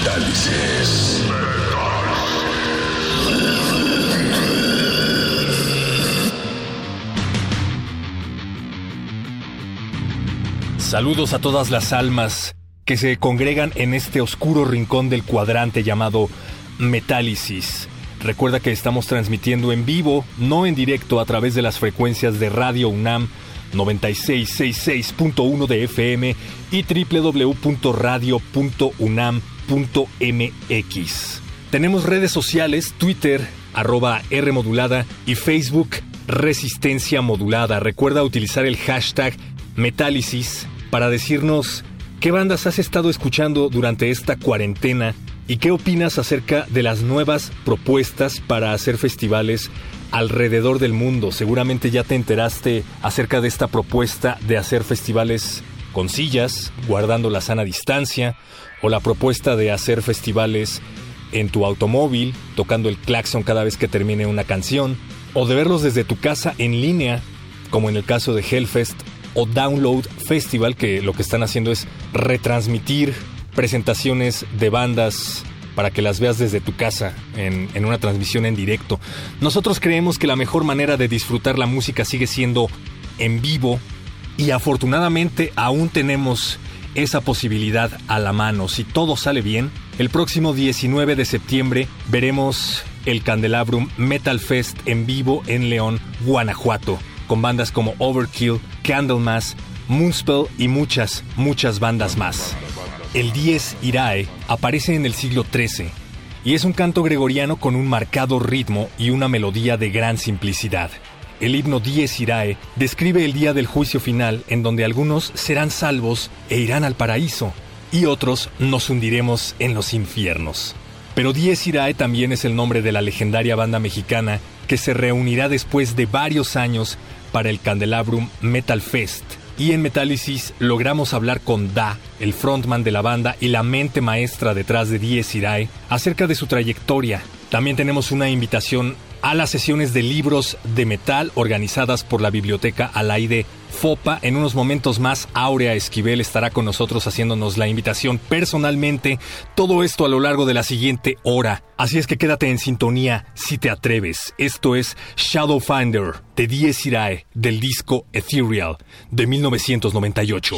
Metálisis. Saludos a todas las almas que se congregan en este oscuro rincón del cuadrante llamado Metálisis. Recuerda que estamos transmitiendo en vivo, no en directo, a través de las frecuencias de Radio UNAM 9666.1 de FM y www.radio.unam.mx. Tenemos redes sociales, Twitter, arroba R modulada y Facebook Resistencia Modulada. Recuerda utilizar el hashtag Metálisis para decirnos qué bandas has estado escuchando durante esta cuarentena y qué opinas acerca de las nuevas propuestas para hacer festivales alrededor del mundo. Seguramente ya te enteraste acerca de esta propuesta de hacer festivales con sillas, guardando la sana distancia, o la propuesta de hacer festivales en tu automóvil, tocando el claxon cada vez que termine una canción, o de verlos desde tu casa en línea, como en el caso de Hellfest o Download Festival, que lo que están haciendo es retransmitir presentaciones de bandas para que las veas desde tu casa en, en, una transmisión en directo. Nosotros creemos que la mejor manera de disfrutar la música sigue siendo en vivo y afortunadamente aún tenemos esa posibilidad a la mano. Si todo sale bien, el próximo 19 de septiembre veremos el Candelabrum Metal Fest en vivo en León, Guanajuato, con bandas como Overkill, Candlemas, Moonspell y muchas, muchas bandas más. El 10 Irae aparece en el siglo XIII y es un canto gregoriano con un marcado ritmo y una melodía de gran simplicidad. El himno Dies Irae describe el día del juicio final en donde algunos serán salvos e irán al paraíso y otros nos hundiremos en los infiernos. Pero Dies Irae también es el nombre de la legendaria banda mexicana que se reunirá después de varios años para el Candelabrum Metal Fest. Y en Metálisis logramos hablar con Da, el frontman de la banda y la mente maestra detrás de Dies Irae, acerca de su trayectoria. También tenemos una invitación a las sesiones de libros de metal organizadas por la Biblioteca Alaide FOPA. En unos momentos más, Aurea Esquivel estará con nosotros haciéndonos la invitación personalmente. Todo esto a lo largo de la siguiente hora. Así es que quédate en sintonía si te atreves. Esto es Shadowfinder de Dies Irae del disco Ethereal de 1998.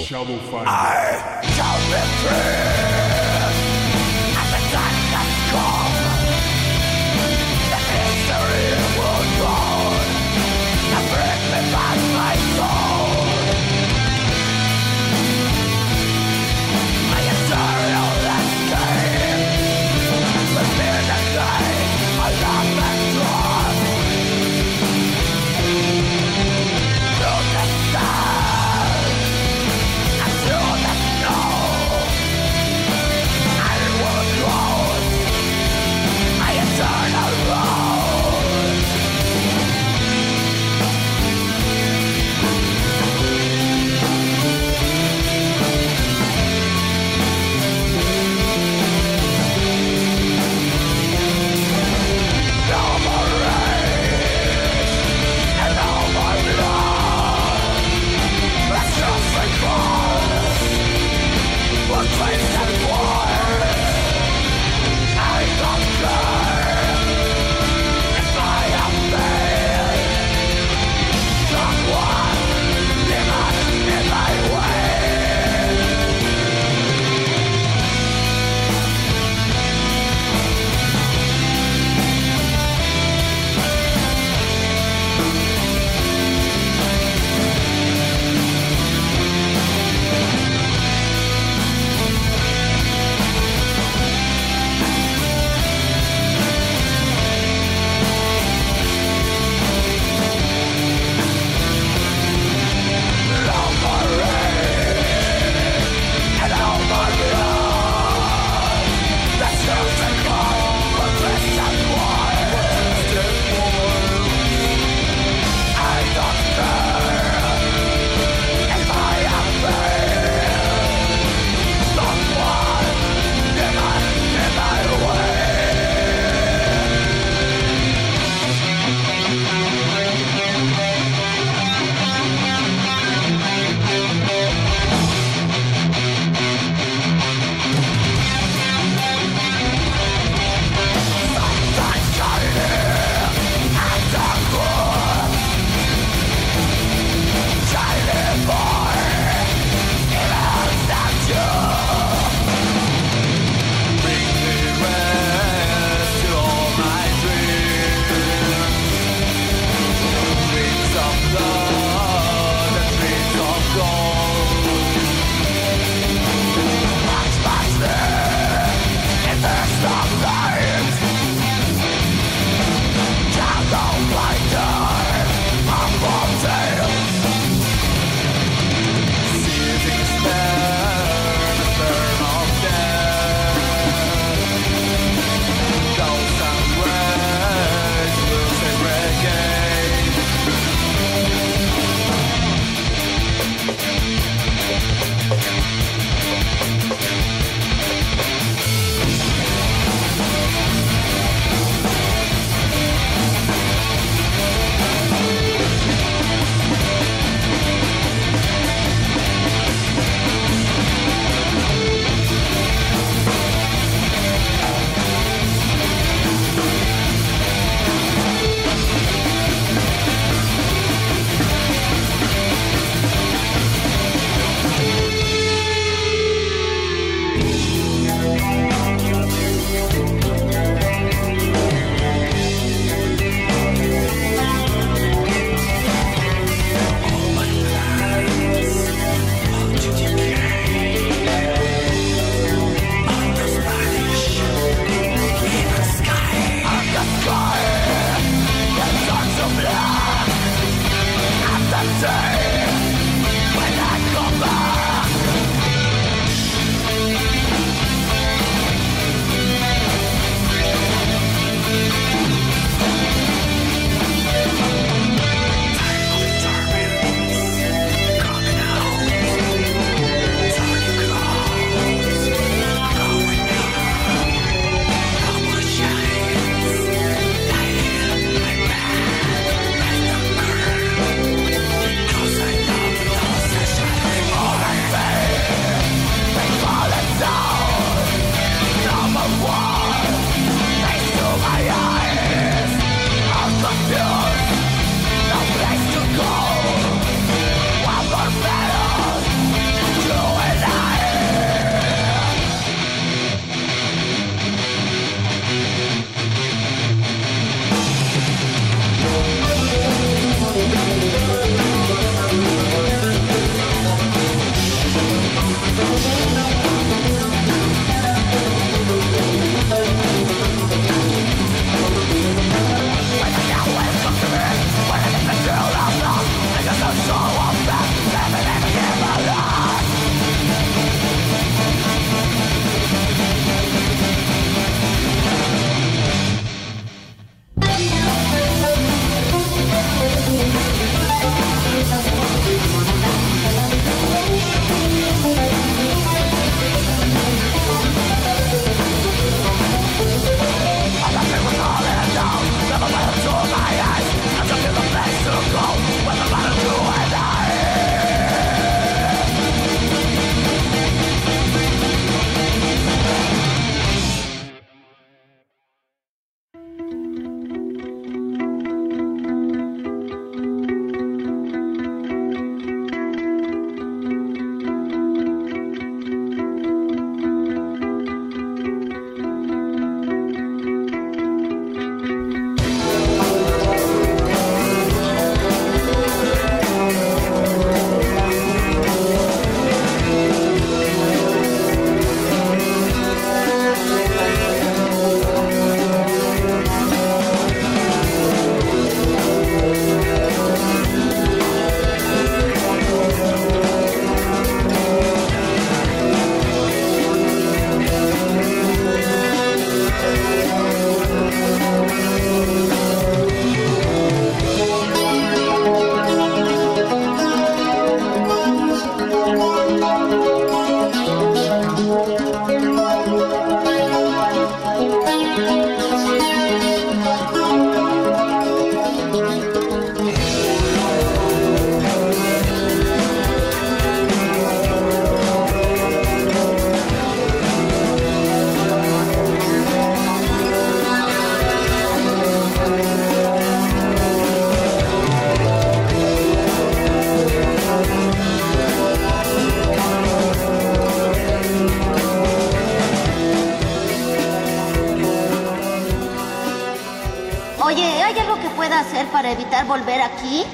Para evitar volver aquí?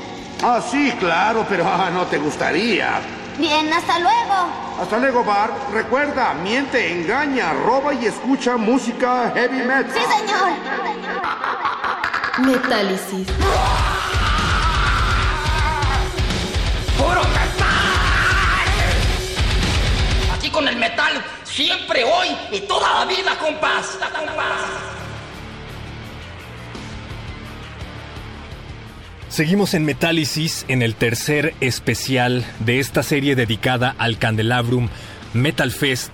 Ah, sí, claro, pero ah, no te gustaría. Bien, hasta luego. Hasta luego, Bar. Recuerda, miente, engaña, roba y escucha música heavy metal. Sí, señor. Metálisis. ¡Puro metal! Aquí con el metal, siempre, hoy y toda la vida, compás. compás. Seguimos en Metálisis en el tercer especial de esta serie dedicada al Candelabrum Metal Fest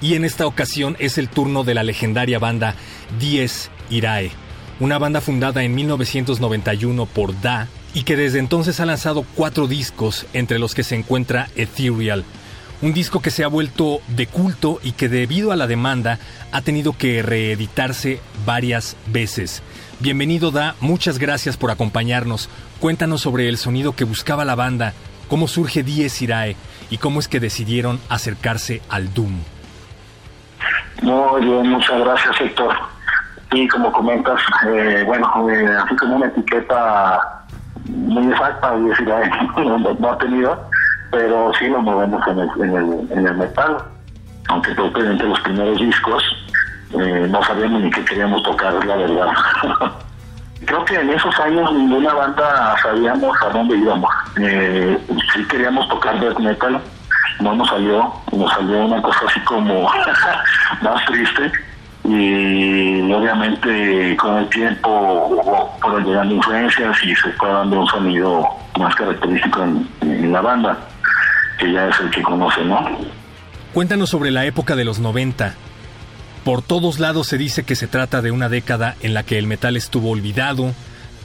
y en esta ocasión es el turno de la legendaria banda Dies Irae, una banda fundada en 1991 por Da y que desde entonces ha lanzado cuatro discos entre los que se encuentra Ethereal, un disco que se ha vuelto de culto y que debido a la demanda ha tenido que reeditarse varias veces. Bienvenido Da, muchas gracias por acompañarnos. Cuéntanos sobre el sonido que buscaba la banda, cómo surge Diez Irae y cómo es que decidieron acercarse al Doom. Muy bien, muchas gracias Héctor. Y como comentas, eh, bueno, eh, así como una etiqueta muy exacta, Diez Irae no, ha tenido, pero sí lo movemos en el, en el, en el metal, aunque entre los primeros discos eh, no sabíamos ni qué queríamos tocar, la verdad. Creo que en esos años ninguna banda sabíamos a dónde íbamos. Eh, sí queríamos tocar death metal, no nos salió, nos salió una cosa así como más triste y obviamente con el tiempo fueron llegando influencias y se fue dando un sonido más característico en, la banda, que ya es el que conoce, ¿no? Cuéntanos sobre la época de los 90. Por todos lados se dice que se trata de una década en la que el metal estuvo olvidado,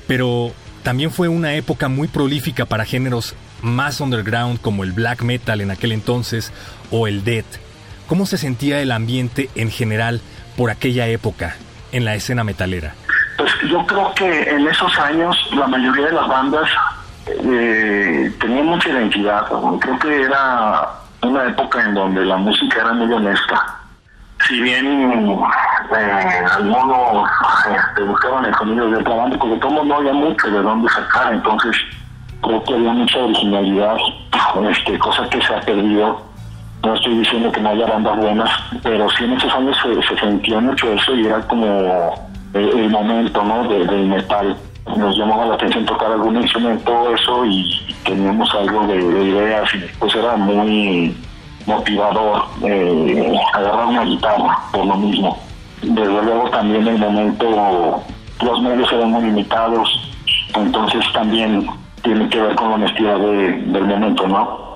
pero también fue una época muy prolífica para géneros más underground como el black metal en aquel entonces o el death. ¿Cómo se sentía el ambiente en general por aquella época en la escena metalera? Pues yo creo que en esos años la mayoría de las bandas eh, tenían mucha identidad. Creo que era una época en donde la música era muy honesta si bien eh, algunos este, buscaban el sonido de otra banda, porque como no había mucho de dónde sacar, entonces creo que había mucha originalidad, este, cosa que se ha perdido. No estoy diciendo que no haya bandas buenas, pero sí en esos años se, se sentía mucho eso y era como el, momento ¿no? de, del metal. Nos llamaba la atención tocar algún instrumento, eso, y teníamos algo de, de ideas, y pues era muy motivador eh, agarrar una guitarra por lo mismo. Desde luego también el momento los medios eran muy limitados, entonces también tiene que ver con la honestidad del momento, ¿no?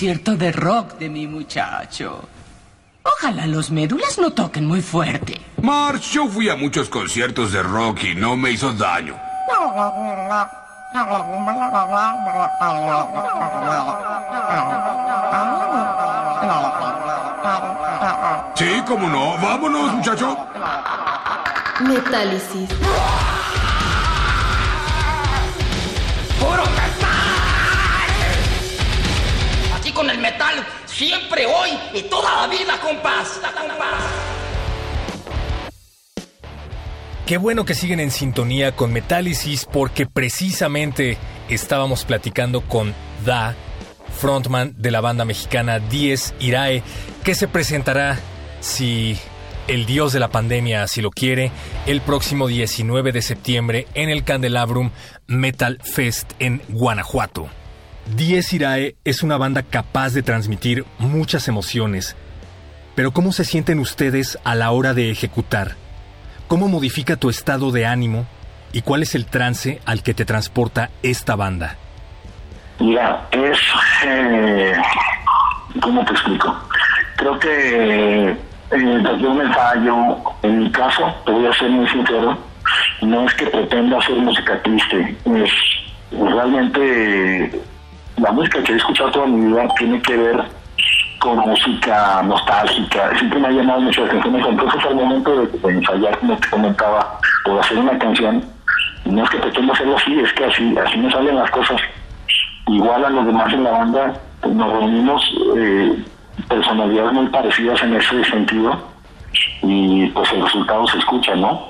Concierto de rock de mi muchacho. Ojalá los médulas no toquen muy fuerte. March, yo fui a muchos conciertos de rock y no me hizo daño. Sí, cómo no. Vámonos, muchacho. Metálisis. ¡Puro con el metal, siempre, hoy y toda la vida, compás. Qué bueno que siguen en sintonía con Metálisis porque precisamente estábamos platicando con Da, frontman de la banda mexicana Diez Irae, que se presentará, si el dios de la pandemia así lo quiere, el próximo 19 de septiembre en el Candelabrum Metal Fest en Guanajuato. Diez Irae es una banda capaz de transmitir muchas emociones, pero ¿cómo se sienten ustedes a la hora de ejecutar? ¿Cómo modifica tu estado de ánimo y cuál es el trance al que te transporta esta banda? Mira, es... Eh, ¿Cómo te explico? Creo que eh, desde un ensayo, en mi caso, te voy a ser muy sincero, no es que pretenda hacer música triste, es realmente la música que he escuchado toda mi vida tiene que ver con música nostálgica, siempre me ha llamado mucho la atención, entonces al momento de, ensayar, como te comentaba, o hacer una canción, no es que pretenda hacerlo así, es que así, así me salen las cosas. Igual a los demás en la banda, pues, nos reunimos eh, personalidades muy parecidas en ese sentido y pues el resultado se escucha, ¿no?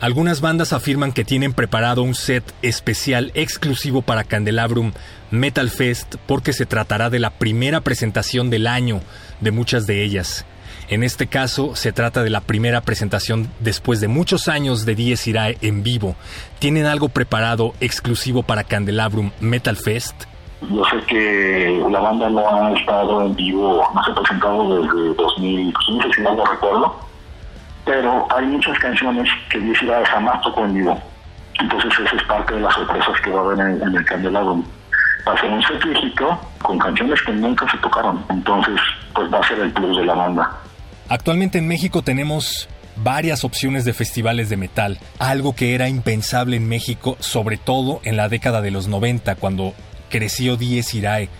Algunas bandas afirman que tienen preparado un set especial exclusivo para Candelabrum Metal Fest porque se tratará de la primera presentación del año de muchas de ellas. En este caso se trata de la primera presentación después de muchos años de Diez Irae en vivo. ¿Tienen algo preparado exclusivo para Candelabrum Metal Fest? Yo sé que la banda no ha estado en vivo, no se ha presentado desde 2015, si no lo recuerdo pero hay muchas canciones que Diez jamás tocó en vivo. Entonces esa es parte de las sorpresas que va a haber en, el candelabro. Va a ser un set con canciones que nunca se tocaron. Entonces, pues va a ser el plus de la banda. Actualmente en México tenemos varias opciones de festivales de metal, algo que era impensable en México, sobre todo en la década de los 90, cuando creció Diez Irae.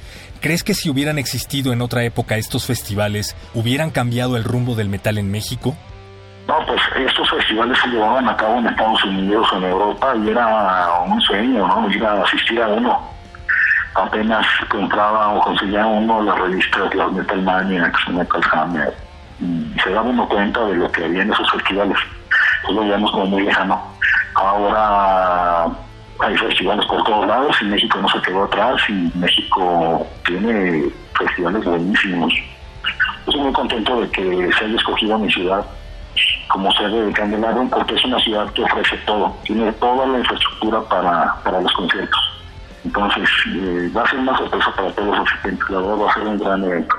¿Crees que si hubieran existido en otra época estos festivales, hubieran cambiado el rumbo del metal en México? No, pues estos festivales se llevaban a cabo en Estados Unidos, en Europa, y era un sueño, ¿no? Ir a asistir a uno. Apenas compraba o conseguía uno las revistas, las Metal Maniacs, Metal Hammer, y se daba uno cuenta de lo que había en esos festivales. Pues lo veíamos como muy lejano. Ahora hay festivales por todos lados y México no se quedó atrás y México tiene festivales buenísimos. Estoy muy contento de que se haya escogido mi ciudad como sede de Candelabro porque es una ciudad que ofrece todo, tiene toda la infraestructura para, para los conciertos. Entonces, eh, va a ser una sorpresa para todos los asistentes, la verdad va a ser un gran evento.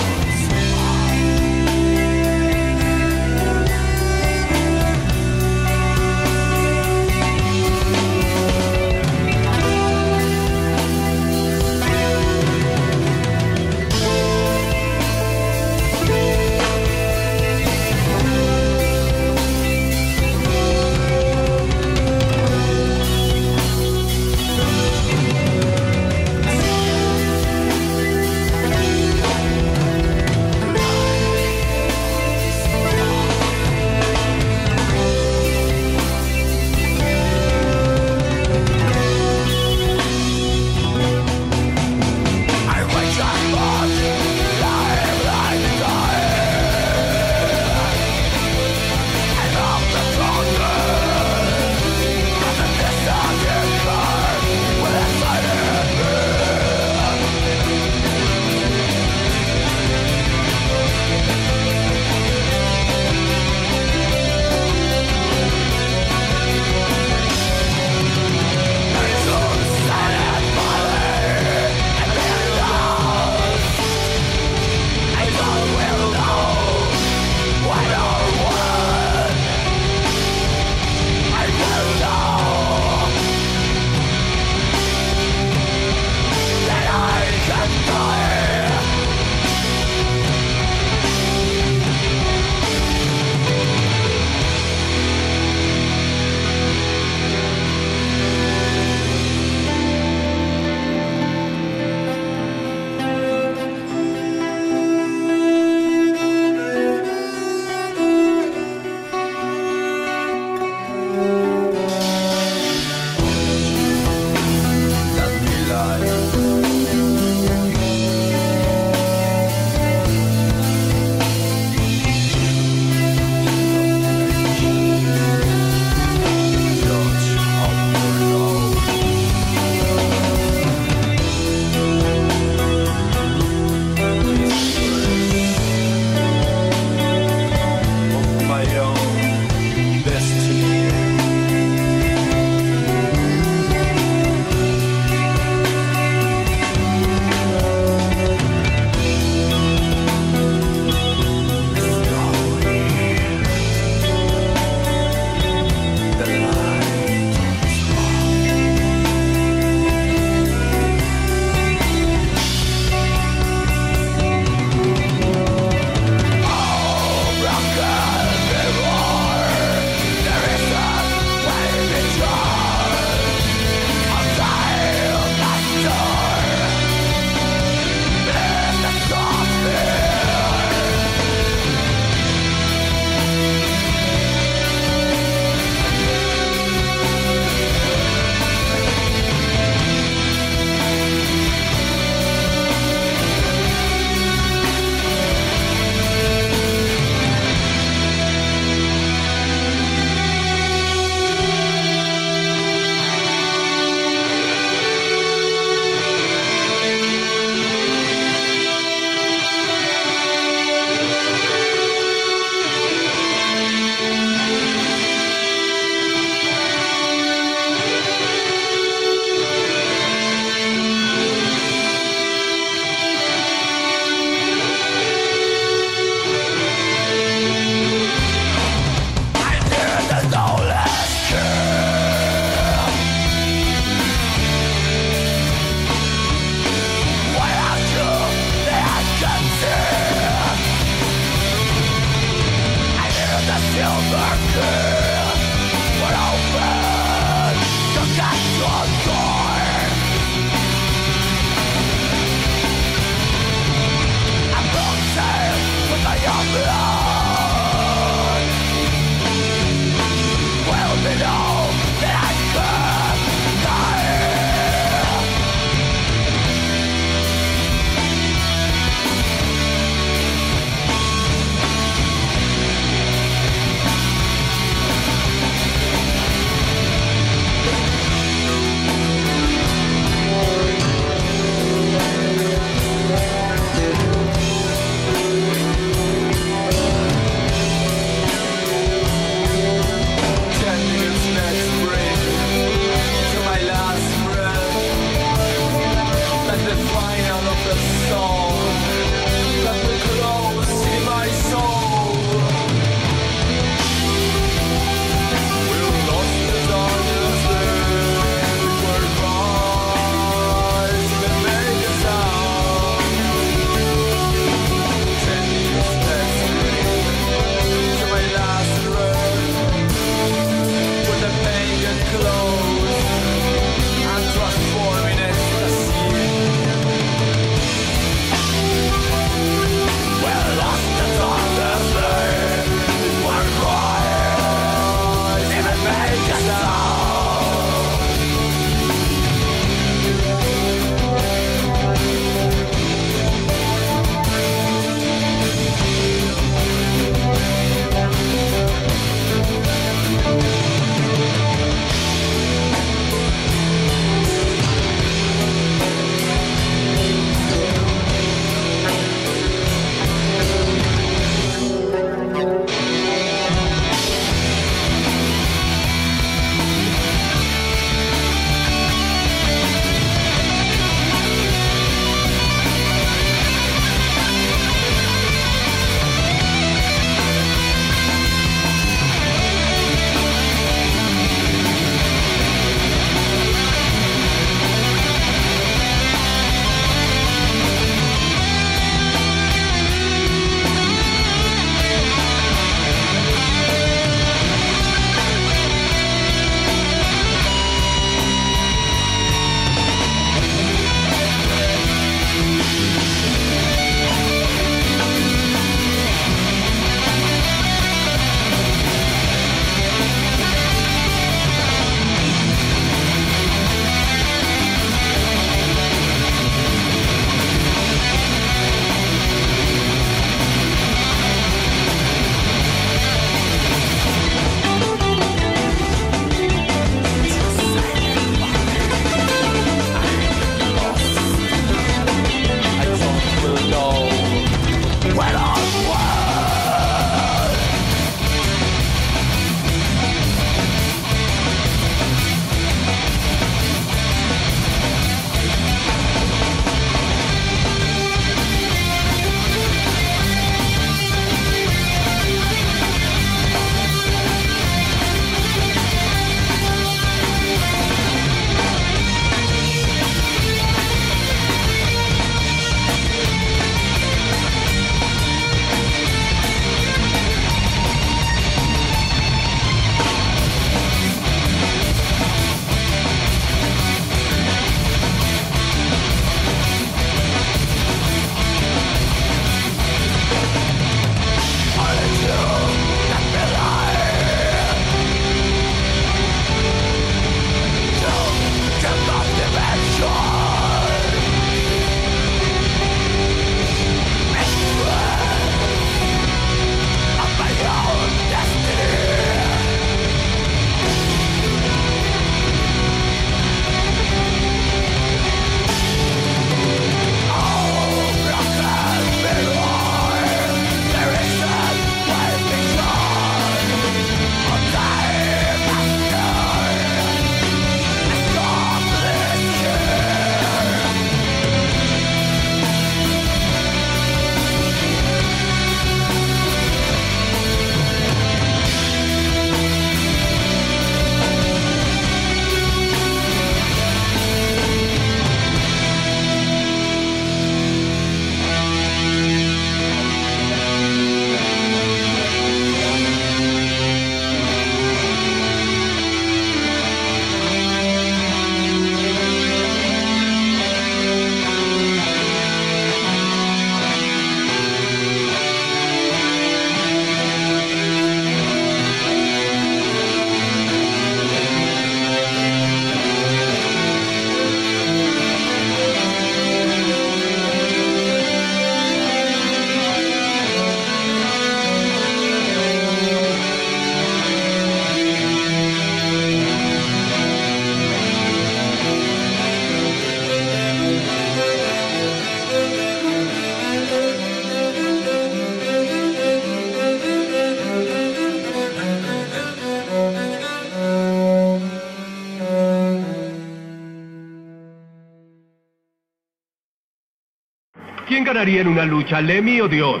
Ganaría en una lucha, Lemmy o Dios?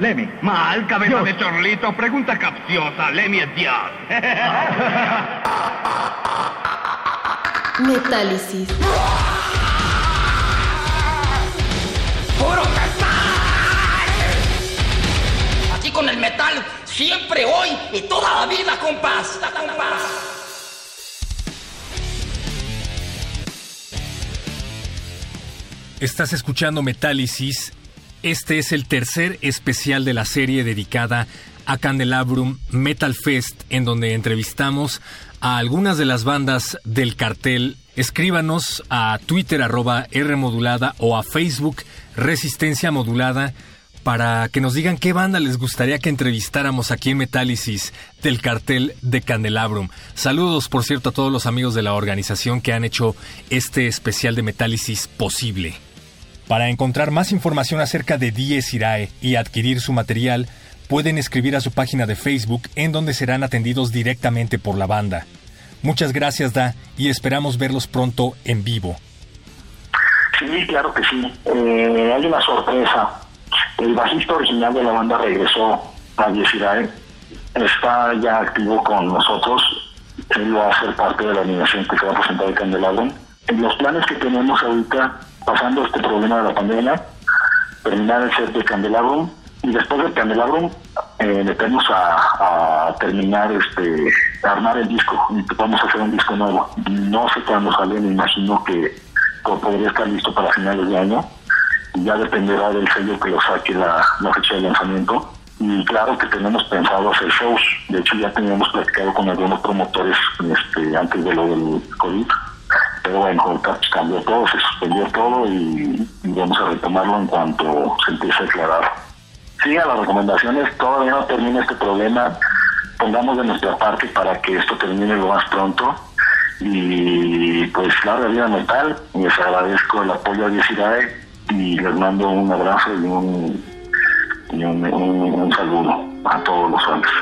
Lemmy. Mal, cabeza de chorlito. Pregunta capciosa. Lemmy es Dios. Metálisis. ¡Puro metal! Aquí con el metal, siempre, hoy y toda la vida, compás. compás. Estás escuchando Metálisis. Este es el tercer especial de la serie dedicada a Candelabrum Metal Fest, en donde entrevistamos a algunas de las bandas del cartel. Escríbanos a Twitter arroba R modulada o a Facebook Resistencia Modulada para que nos digan qué banda les gustaría que entrevistáramos aquí en Metálisis del cartel de Candelabrum. Saludos, por cierto, a todos los amigos de la organización que han hecho este especial de Metálisis posible. Para encontrar más información acerca de Dies Irae y adquirir su material, pueden escribir a su página de Facebook en donde serán atendidos directamente por la banda. Muchas gracias, Da, y esperamos verlos pronto en vivo. Sí, claro que sí. Eh, hay una sorpresa. El bajista original de la banda regresó a Dies Irae. Está ya activo con nosotros. Él va a ser parte de la animación que se va a presentar el Candelabro. En los planes que tenemos ahorita pasando este problema de la pandemia, terminar el set de Candelabrum y después del Candelabrum eh, a, terminar este armar el disco y vamos a hacer un disco nuevo. No sé cuándo sale me imagino que podría estar listo para finales de año y ya dependerá del sello que lo saque la, fecha de lanzamiento. Y claro que tenemos pensado hacer shows. De hecho ya teníamos platicado con algunos promotores este antes de lo del COVID pero bueno, cambió todo, se suspendió todo y, vamos a retomarlo en cuanto se empiece a aclarar. Sí, las recomendaciones, todavía no termina este problema, pongamos de nuestra parte para que esto termine lo más pronto y pues la realidad mental, les agradezco el apoyo a Diecidae y les mando un abrazo y un, y un, saludo a todos los hombres.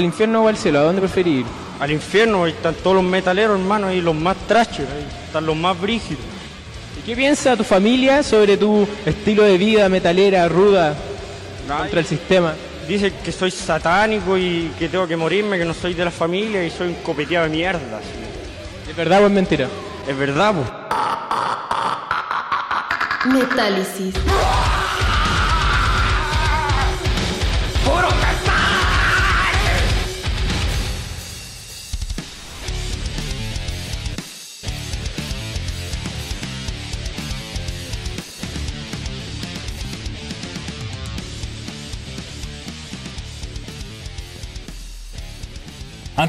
Al infierno o al cielo? ¿A dónde preferir ir? Al infierno, ahí están todos los metaleros, hermano, y los más trashers, ahí están los más brígidos. ¿Y qué piensa tu familia sobre tu estilo de vida metalera, ruda, contra el sistema? Dice que soy satánico y que tengo que morirme, que no soy de la familia y soy un copeteado de mierda. ¿Es verdad o es mentira? Es verdad, pues. Metálisis.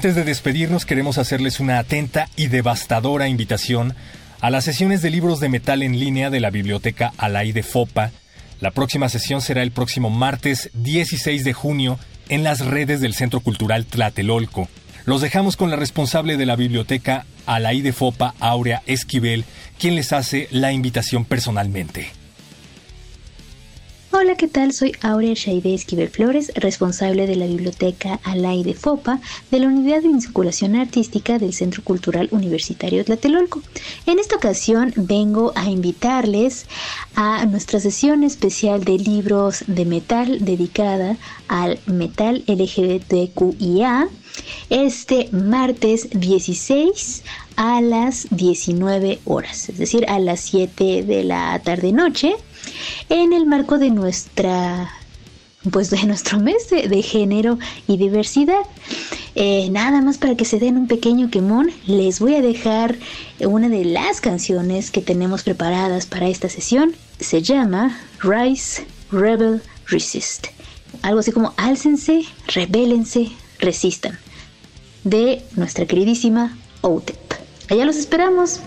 Antes de despedirnos queremos hacerles una atenta y devastadora invitación a las sesiones de libros de metal en línea de la biblioteca Alay de Fopa. La próxima sesión será el próximo martes 16 de junio en las redes del Centro Cultural Tlatelolco. Los dejamos con la responsable de la biblioteca Alay de Fopa, Aurea Esquivel, quien les hace la invitación personalmente. Hola, ¿qué tal? Soy Aurea Shaide Esquivel Flores, responsable de la Biblioteca Alay de FOPA de la Unidad de Vinculación Artística del Centro Cultural Universitario Tlatelolco. En esta ocasión vengo a invitarles a nuestra sesión especial de libros de metal dedicada al metal LGBTQIA este martes 16 a las 19 horas, es decir, a las 7 de la tarde noche en el marco de nuestra pues de nuestro mes de, género y diversidad. Eh, nada más para que se den un pequeño quemón, les voy a dejar una de las canciones que tenemos preparadas para esta sesión. Se llama Rise, Rebel, Resist. Algo así como álcense, rebélense, resistan. De nuestra queridísima OTEP. Allá los esperamos.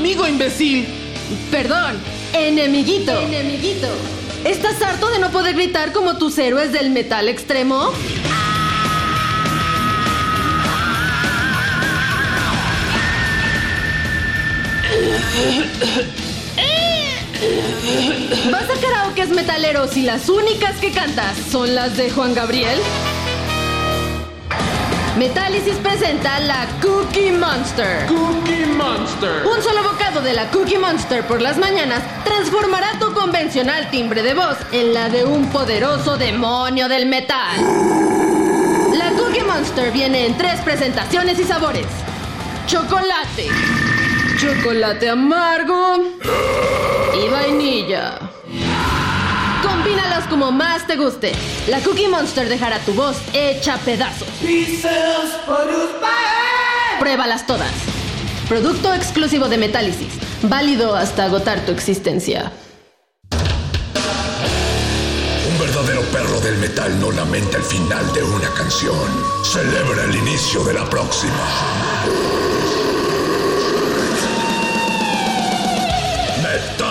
Amigo, imbécil. Perdón, enemiguito. Enemiguito. ¿Estás harto de no poder gritar como tus héroes del metal extremo? ¿Vas a karaoke metaleros y las únicas que cantas son las de Juan Gabriel? Metálisis presenta la Cookie Monster. Cookie Monster. Un solo bocado de la Cookie Monster por las mañanas transformará tu convencional timbre de voz en la de un poderoso demonio del metal. La Cookie Monster viene en tres presentaciones y sabores. Chocolate, chocolate amargo y vainilla. Combínalos como más te guste. La Cookie Monster dejará tu voz hecha pedazos. Pruébalas todas. Producto exclusivo de Metálisis. Válido hasta agotar tu existencia. Un verdadero perro del metal no lamenta el final de una canción. Celebra el inicio de la próxima.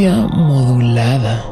Modulada.